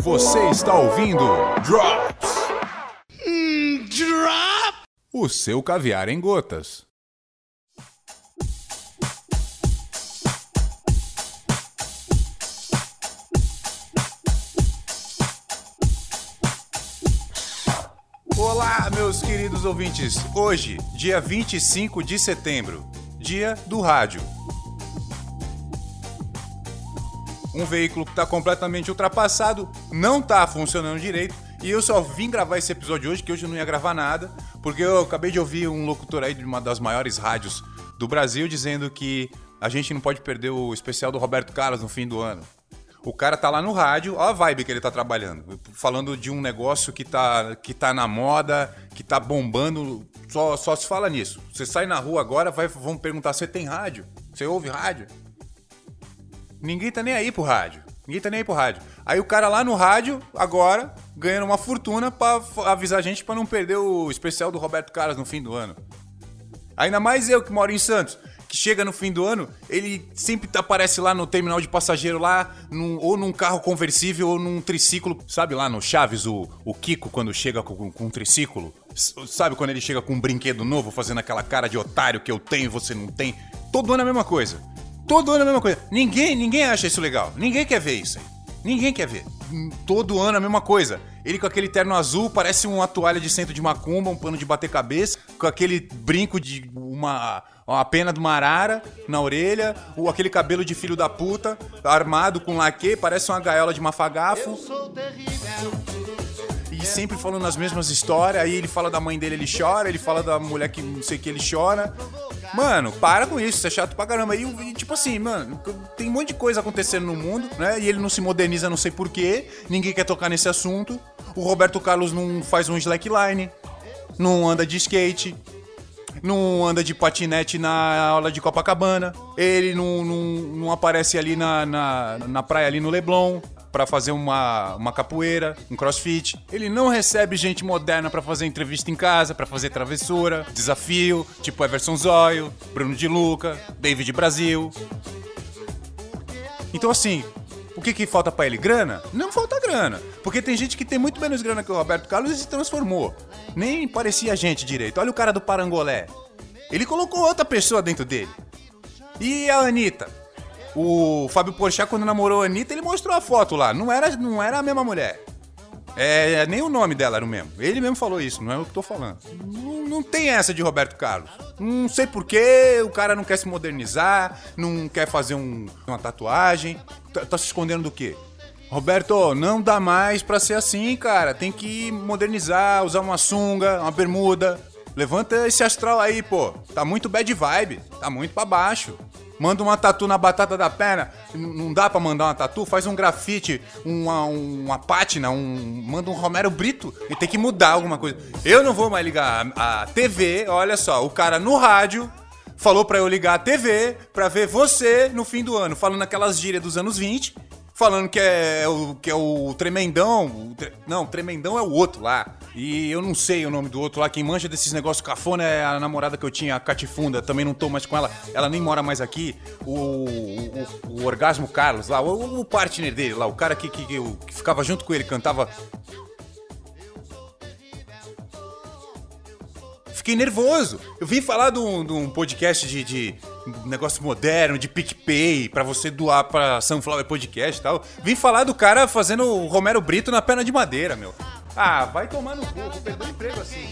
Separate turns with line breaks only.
Você está ouvindo Drops,
Drop!
o seu caviar em gotas. Olá, meus queridos ouvintes. Hoje, dia 25 de setembro, dia do rádio. Um veículo que está completamente ultrapassado, não está funcionando direito, e eu só vim gravar esse episódio hoje, que hoje eu não ia gravar nada, porque eu acabei de ouvir um locutor aí de uma das maiores rádios do Brasil dizendo que a gente não pode perder o especial do Roberto Carlos no fim do ano. O cara tá lá no rádio, ó a vibe que ele tá trabalhando. Falando de um negócio que tá, que tá na moda, que tá bombando. Só, só se fala nisso. Você sai na rua agora, vai, vão perguntar: você tem rádio? Você ouve rádio? Ninguém tá nem aí pro rádio. Ninguém tá nem aí pro rádio. Aí o cara lá no rádio, agora, ganhando uma fortuna pra avisar a gente pra não perder o especial do Roberto Carlos no fim do ano. Ainda mais eu que moro em Santos, que chega no fim do ano, ele sempre aparece lá no terminal de passageiro lá, num- ou num carro conversível ou num triciclo. Sabe lá no Chaves, o, o Kiko, quando chega com, com um triciclo? Sabe quando ele chega com um brinquedo novo, fazendo aquela cara de otário que eu tenho e você não tem? Todo ano é a mesma coisa. Todo ano é a mesma coisa. Ninguém, ninguém acha isso legal. Ninguém quer ver isso aí. Ninguém quer ver. Todo ano a mesma coisa. Ele com aquele terno azul, parece uma toalha de centro de macumba, um pano de bater cabeça, com aquele brinco de uma, uma pena de uma arara na orelha, ou aquele cabelo de filho da puta, armado com laque, parece uma gaiola de mafagafo. E sempre falando as mesmas histórias, aí ele fala da mãe dele, ele chora, ele fala da mulher que não sei o que, ele chora. Mano, para com isso, isso é chato pra caramba. E, e, tipo assim, mano, tem um monte de coisa acontecendo no mundo, né? E ele não se moderniza, não sei porquê. Ninguém quer tocar nesse assunto. O Roberto Carlos não faz um slackline, não anda de skate, não anda de patinete na aula de Copacabana. Ele não, não, não aparece ali na, na, na praia, ali no Leblon, pra fazer uma, uma capoeira, um crossfit. Ele não recebe gente moderna pra fazer entrevista em casa, pra fazer travessura, desafio, tipo Everson Zóio, Bruno de Luca, David Brasil. Então, assim, o que, que falta pra ele? Grana? Não falta grana. Porque tem gente que tem muito menos grana que o Roberto Carlos e se transformou. Nem parecia gente direito. Olha o cara do Parangolé. Ele colocou outra pessoa dentro dele. E a Anitta? O Fábio Porchat, quando namorou a Anitta, ele mostrou a foto lá. Não era, não era a mesma mulher. É, nem o nome dela era o mesmo. Ele mesmo falou isso, não é o que tô falando. Não, não tem essa de Roberto Carlos. Não sei porquê, o cara não quer se modernizar, não quer fazer um- uma tatuagem. Tá, tá se escondendo do quê? Roberto, não dá mais pra ser assim, cara. Tem que modernizar, usar uma sunga, uma bermuda. Levanta esse astral aí, pô. Tá muito bad vibe. Tá muito pra baixo. Manda uma tatu na batata da perna. Não dá pra mandar uma tatu? Faz um grafite, uma, uma pátina, um, manda um Romero Brito. E tem que mudar alguma coisa. Eu não vou mais ligar a, a TV. Olha só, o cara no rádio falou pra eu ligar a TV pra ver você no fim do ano, falando aquelas gírias dos anos 20, falando que é o, que é o Tremendão. o tre- não, o Tremendão é o outro lá. E eu não sei o nome do outro lá. Quem manja desses negócios cafona é a namorada que eu tinha, a Catifunda. Também não tô mais com ela. Ela nem mora mais aqui. O, o, o Orgasmo Carlos lá, o, o partner dele lá, o cara que, que, que, que ficava junto com ele, cantava Fiquei nervoso. Eu vim falar de um, de um podcast de, de negócio moderno, de PicPay, pra você doar pra Sunflower Podcast e tal. Vim falar do cara fazendo o Romero Brito na perna de madeira, meu. Ah, vai tomar no cu, vou o emprego assim.